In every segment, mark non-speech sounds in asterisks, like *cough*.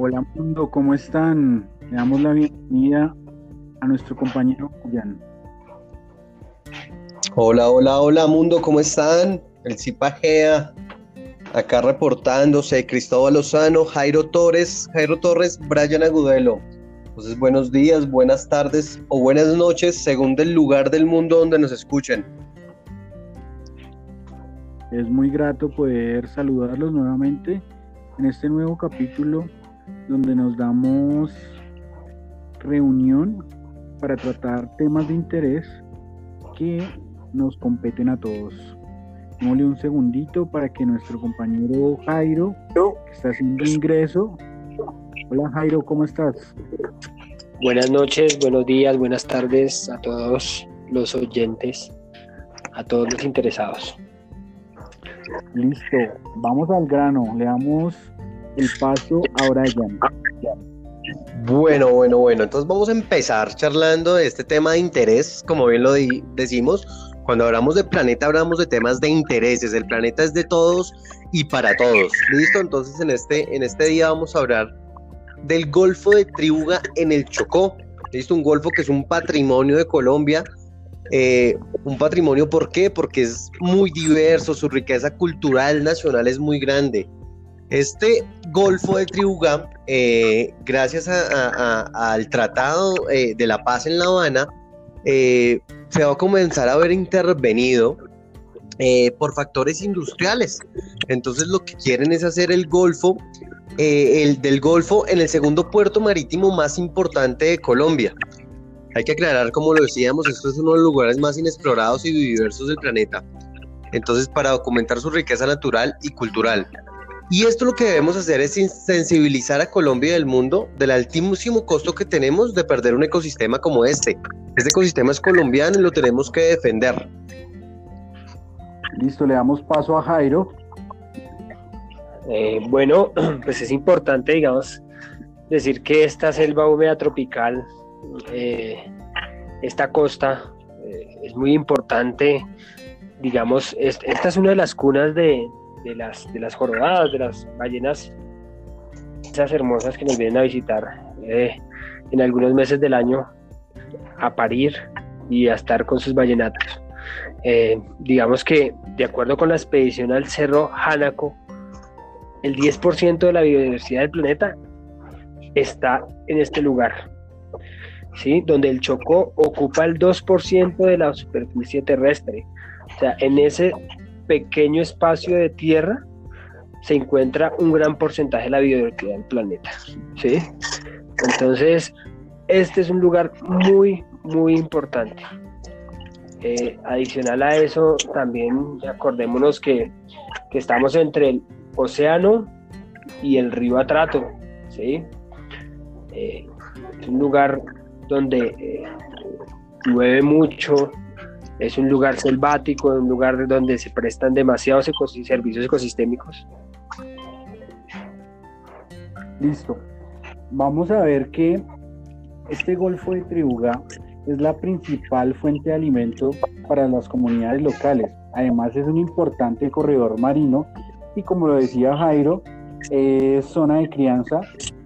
Hola mundo, ¿cómo están? Le damos la bienvenida a nuestro compañero Julián. Hola, hola, hola mundo, ¿cómo están? El Cipagea, acá reportándose, Cristóbal Lozano, Jairo Torres, Jairo Torres, Brian Agudelo. Entonces, buenos días, buenas tardes o buenas noches, según el lugar del mundo donde nos escuchen. Es muy grato poder saludarlos nuevamente en este nuevo capítulo donde nos damos reunión para tratar temas de interés que nos competen a todos. Démosle un segundito para que nuestro compañero Jairo, que está haciendo ingreso. Hola Jairo, ¿cómo estás? Buenas noches, buenos días, buenas tardes a todos los oyentes, a todos los interesados. Listo, vamos al grano, le damos el paso a Brian. Bueno, bueno, bueno, entonces vamos a empezar charlando de este tema de interés, como bien lo decimos, cuando hablamos de planeta hablamos de temas de intereses, el planeta es de todos y para todos, ¿listo? Entonces en este, en este día vamos a hablar del Golfo de Triuga en el Chocó, ¿listo? Un golfo que es un patrimonio de Colombia, eh, un patrimonio, ¿por qué? Porque es muy diverso, su riqueza cultural nacional es muy grande. Este Golfo de Triuga, eh, gracias al Tratado eh, de la Paz en La Habana, se va a comenzar a ver intervenido por factores industriales. Entonces lo que quieren es hacer el Golfo, el del Golfo en el segundo puerto marítimo más importante de Colombia. Hay que aclarar, como lo decíamos, esto es uno de los lugares más inexplorados y diversos del planeta. Entonces, para documentar su riqueza natural y cultural. Y esto lo que debemos hacer es sensibilizar a Colombia y al mundo del altísimo costo que tenemos de perder un ecosistema como este. Este ecosistema es colombiano y lo tenemos que defender. Listo, le damos paso a Jairo. Eh, bueno, *clears throat* pues es importante, digamos, decir que esta selva húmeda tropical eh, esta costa eh, es muy importante, digamos, esta es una de las cunas de, las, de las jorobadas, de las ballenas, esas hermosas que nos vienen a visitar eh, en algunos meses del año a parir y a estar con sus ballenatos. digamos que de acuerdo con la expedición al Cerro Hanaco, el 10% de la biodiversidad del planeta está en este lugar donde el Chocó ocupa el 2% de la superficie terrestre. O sea, en ese pequeño espacio de tierra se encuentra un gran porcentaje de la biodiversidad del planeta. ¿sí? Entonces, este es un lugar muy, muy importante. Eh, adicional a eso, también acordémonos que, estamos entre el océano y el río Atrato. ¿sí? Eh, es un lugar donde eh, llueve mucho, es un lugar selvático, un lugar donde se prestan demasiados servicios ecosistémicos. Listo. Vamos a ver que este Golfo de Triuga es la principal fuente de alimento para las comunidades locales. Además es un importante corredor marino y como lo decía Jairo, es zona de crianza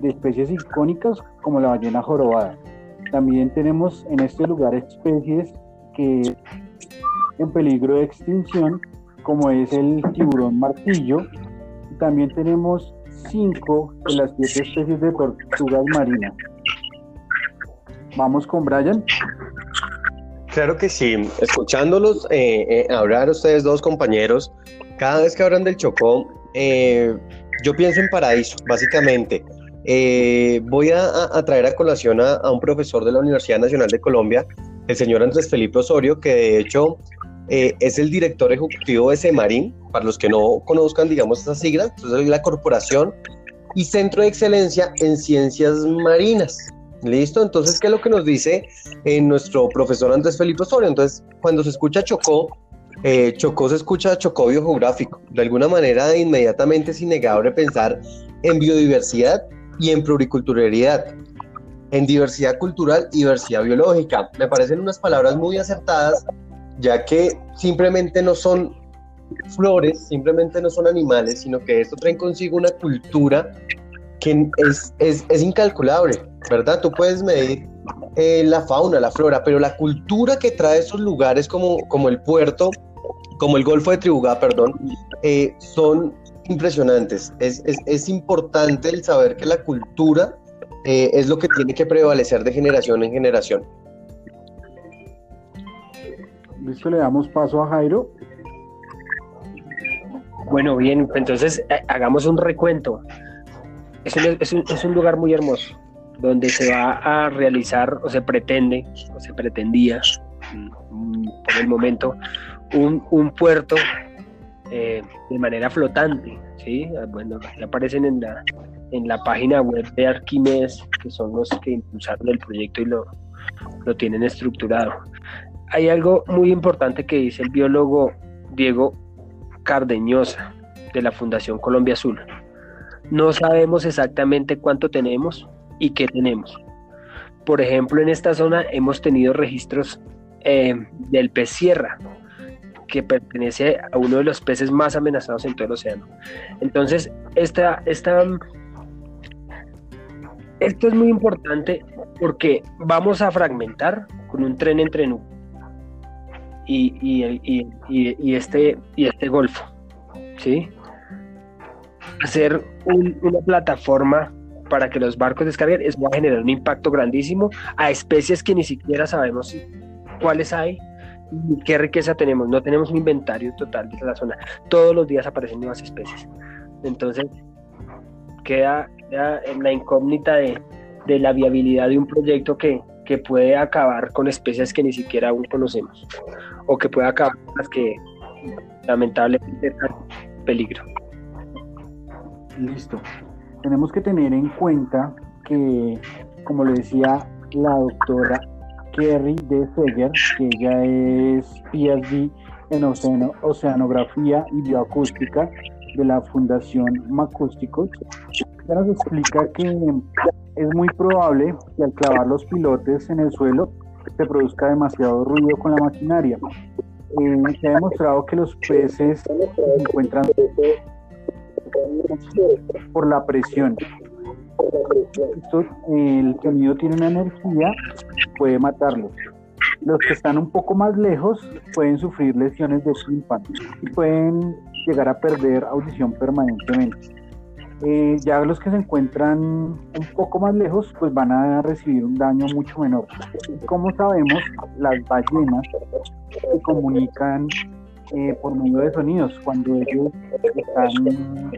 de especies icónicas como la ballena jorobada. También tenemos en este lugar especies que en peligro de extinción, como es el tiburón martillo. También tenemos cinco de las siete especies de tortugas marinas. Vamos con Brian. Claro que sí, escuchándolos eh, eh, hablar ustedes dos compañeros, cada vez que hablan del Chocó, eh, yo pienso en paraíso, básicamente. Voy a, traer a colación a, un profesor de la Universidad Nacional de Colombia, el señor Andrés Felipe Osorio, que de hecho eh, es el director ejecutivo de Semarín, para los que no conozcan, digamos, esa sigla, entonces es la corporación y Centro de Excelencia en Ciencias Marinas. ¿Listo? Entonces, ¿qué es lo que nos dice eh, nuestro profesor Andrés Felipe Osorio? Entonces, cuando se escucha Chocó, Chocó se escucha Chocó biogeográfico. De alguna manera, inmediatamente es innegable pensar en biodiversidad y en pluriculturalidad, en diversidad cultural y diversidad biológica. Me parecen unas palabras muy acertadas, ya que simplemente no son flores, simplemente no son animales, sino que esto trae consigo una cultura que es, es, incalculable, ¿verdad? Tú puedes medir eh, la fauna, la flora, pero la cultura que trae esos lugares como, como el puerto, como el Golfo de Tribugá, perdón, eh, son impresionantes. Es, es, es, importante el saber que la cultura eh, es lo que tiene que prevalecer de generación en generación. Listo, le damos paso a Jairo. Bueno, bien, entonces eh, hagamos un recuento. Es un, es, un, es un, lugar muy hermoso, donde se va a realizar, o se pretende, o se pretendía, mm, por el momento, un, un puerto eh, de manera flotante. ¿sí? Bueno, aparecen en la, en la página web de Arquimedes, que son los que impulsaron el proyecto y lo, lo tienen estructurado. Hay algo muy importante que dice el biólogo Diego Cardeñosa de la Fundación Colombia Azul. No sabemos exactamente cuánto tenemos y qué tenemos. Por ejemplo, en esta zona hemos tenido registros eh, del pez sierra, que pertenece a uno de los peces más amenazados en todo el océano. Entonces, esta, esta, esto es muy importante porque vamos a fragmentar con un tren entre nubes y, este, y este golfo. ¿sí? Hacer una plataforma para que los barcos descarguen es va a generar un impacto grandísimo a especies que ni siquiera sabemos cuáles hay y qué riqueza tenemos. No tenemos un inventario total de la zona. Todos los días aparecen nuevas especies. Entonces, queda, en la incógnita de, de la viabilidad de un proyecto que, que puede acabar con especies que ni siquiera aún conocemos o que puede acabar con las que lamentablemente están en peligro. Listo. Tenemos que tener en cuenta que, como le decía la doctora Kerry de Seger, que ella es PhD en oceanografía y bioacústica de la Fundación Macústicos, ella nos explica que es muy probable que al clavar los pilotes en el suelo se produzca demasiado ruido con la maquinaria. Eh, se ha demostrado que los peces se encuentran por la presión. el sonido tiene una energía, puede matarlos. Los que están un poco más lejos pueden sufrir lesiones de tímpano y pueden llegar a perder audición permanentemente. Eh, ya los que se encuentran un poco más lejos, pues van a recibir un daño mucho menor. Como sabemos, las ballenas se comunican eh, por medio de sonidos. Cuando ellos están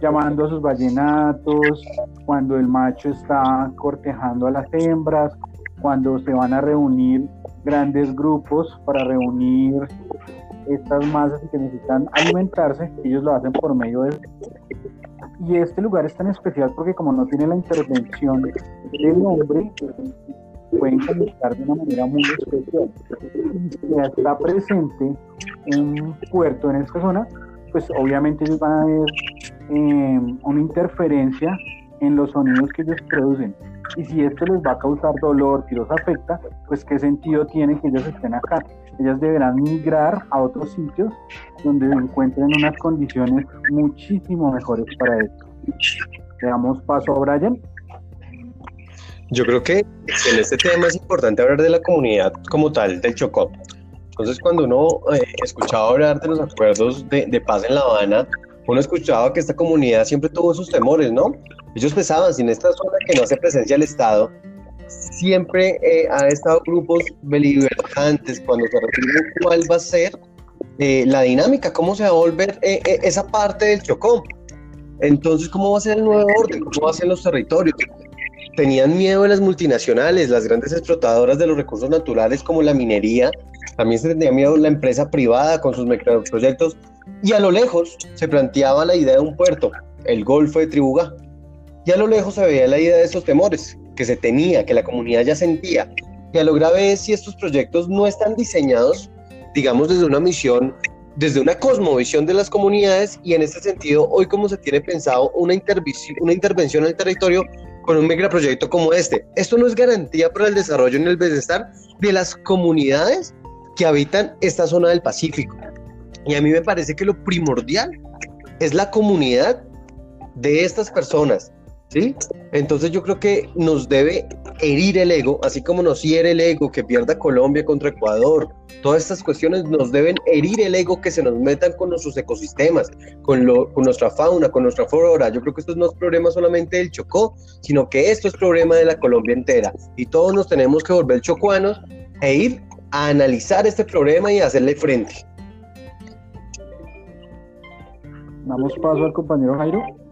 llamando a sus ballenatos, cuando el macho está cortejando a las hembras, cuando se van a reunir grandes grupos para reunir estas masas que necesitan alimentarse, ellos lo hacen por medio de y este lugar es tan especial porque como no tiene la intervención del hombre, pueden comunicar de una manera muy especial. Y está presente un puerto en esta zona, pues obviamente ellos van a ver eh, una interferencia en los sonidos que ellos producen. Y si esto les va a causar dolor, si los afecta, pues qué sentido tiene que ellos estén acá. Ellas deberán migrar a otros sitios donde encuentren unas condiciones muchísimo mejores para esto. Le damos paso a Brian. Yo creo que en este tema es importante hablar de la comunidad como tal, del Chocó. Entonces, cuando uno eh, escuchaba hablar de los acuerdos de paz en La Habana, uno escuchaba que esta comunidad siempre tuvo sus temores, ¿no? Ellos pensaban, si en esta zona que no hace presencia el Estado, siempre eh, ha estado grupos beligerantes cuando se refieren cuál va a ser eh, la dinámica, cómo se va a volver eh, esa parte del Chocó. Entonces, ¿cómo va a ser el nuevo orden? ¿Cómo va a ser los territorios? Tenían miedo de las multinacionales, las grandes explotadoras de los recursos naturales como la minería, también se tenía miedo la empresa privada con sus proyectos y a lo lejos se planteaba la idea de un puerto, el Golfo de Tribugá. Y a lo lejos se veía la idea de esos temores que se tenía, que la comunidad ya sentía. Y a lo grave es si estos proyectos no están diseñados, digamos, desde una misión, desde una cosmovisión de las comunidades y en este sentido, hoy como se tiene pensado una, una intervención en el territorio con un megaproyecto como este. Esto no es garantía para el desarrollo y el bienestar de las comunidades que habitan esta zona del Pacífico. Y a mí me parece que lo primordial es la comunidad de estas personas, ¿Sí? Entonces yo creo que nos debe herir el ego, así como nos hiere el ego que pierda Colombia contra Ecuador. Todas estas cuestiones nos deben herir el ego que se nos metan con nuestros ecosistemas, con, lo, con nuestra fauna, con nuestra flora. Yo creo que esto no es problema solamente del Chocó, sino que esto es problema de la Colombia entera. Y todos nos tenemos que volver chocuanos e ir a analizar este problema y hacerle frente. Damos paso al compañero Jairo.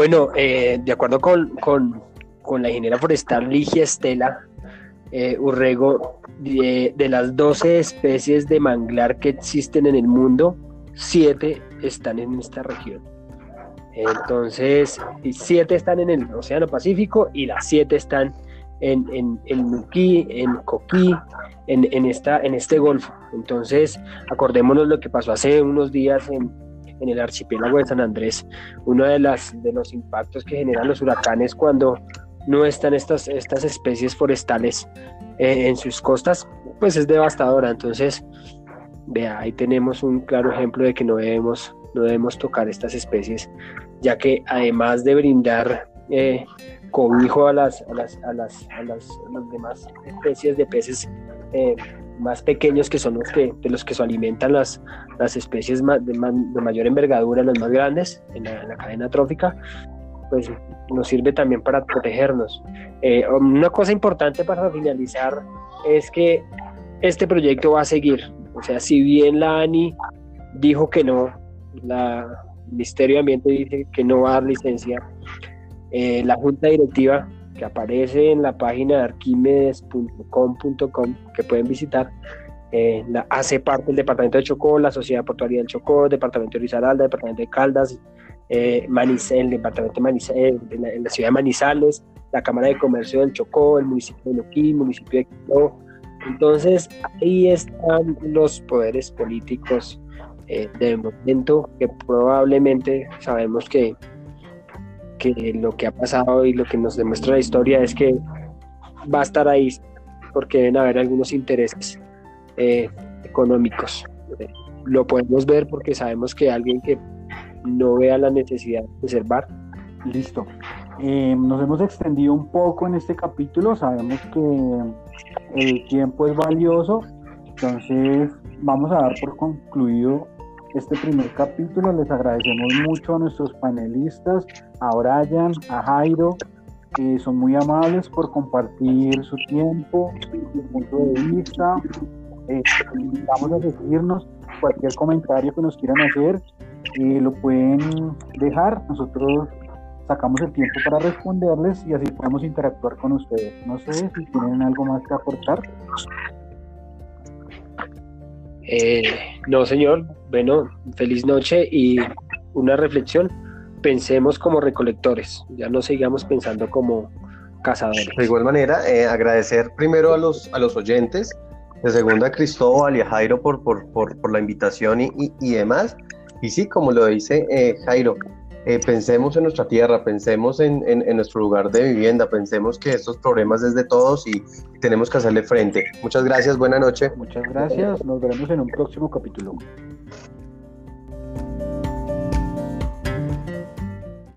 Bueno, eh, de acuerdo con, la ingeniera forestal Ligia Estela eh, Urrego, de, las 12 especies de manglar que existen en el mundo, 7 están en esta región. Entonces, 7 están en el Océano Pacífico y las 7 están en, en, en Nuquí, en Coquí, en, en, esta, en este golfo. Entonces, acordémonos lo que pasó hace unos días en, en el archipiélago de San Andrés, uno de, las, de los impactos que generan los huracanes cuando no están estas, especies forestales eh, en sus costas, pues es devastadora. Entonces, vea, ahí tenemos un claro ejemplo de que no debemos, tocar estas especies, ya que además de brindar eh, cobijo a las, a las, a las, a las, demás especies de peces eh, más pequeños que son los que, de los que se alimentan las, las especies de, mayor envergadura, las más grandes en la, cadena trófica, pues nos sirve también para protegernos. Eh, una cosa importante para finalizar es que este proyecto va a seguir. O sea, si bien la ANI dijo que no, la Ministerio de Ambiente dice que no va a dar licencia, eh, la Junta Directiva que aparece en la página de arquimedes.com.com que pueden visitar, eh, la, hace parte del Departamento de Chocó, la Sociedad Portuaria del Chocó, el Departamento de Risaralda, el Departamento de Caldas, eh, el Departamento de Manizales, la, Ciudad de Manizales, la Cámara de Comercio del Chocó, el municipio de Loquí, el municipio de Quito. Entonces, ahí están los poderes políticos eh, del momento que probablemente sabemos que que lo que ha pasado y lo que nos demuestra la historia es que va a estar ahí porque deben haber algunos intereses eh, económicos. lo podemos ver porque sabemos que alguien que no vea la necesidad de preservar. Listo. Eh, nos hemos extendido un poco en este capítulo, sabemos que el tiempo es valioso, entonces vamos a dar por concluido este primer capítulo. Les agradecemos mucho a nuestros panelistas, a Brian, a Jairo, que son muy amables por compartir su tiempo, su punto de vista. Eh, vamos a seguirnos cualquier comentario que nos quieran hacer, eh, lo pueden dejar. Nosotros sacamos el tiempo para responderles y así podemos interactuar con ustedes. No sé si tienen algo más que aportar. Eh, no, señor. Bueno, feliz noche y una reflexión. Pensemos como recolectores, ya no sigamos pensando como cazadores. De igual manera, eh, agradecer primero a los, a los oyentes, de segunda a Cristóbal y a Jairo por, por, por, la invitación y, y, demás. Y sí, como lo dice eh, Jairo, eh, pensemos en nuestra tierra, pensemos en, nuestro lugar de vivienda, pensemos que estos problemas es de todos y tenemos que hacerle frente. Muchas gracias, buena noche. Muchas gracias, nos veremos en un próximo capítulo.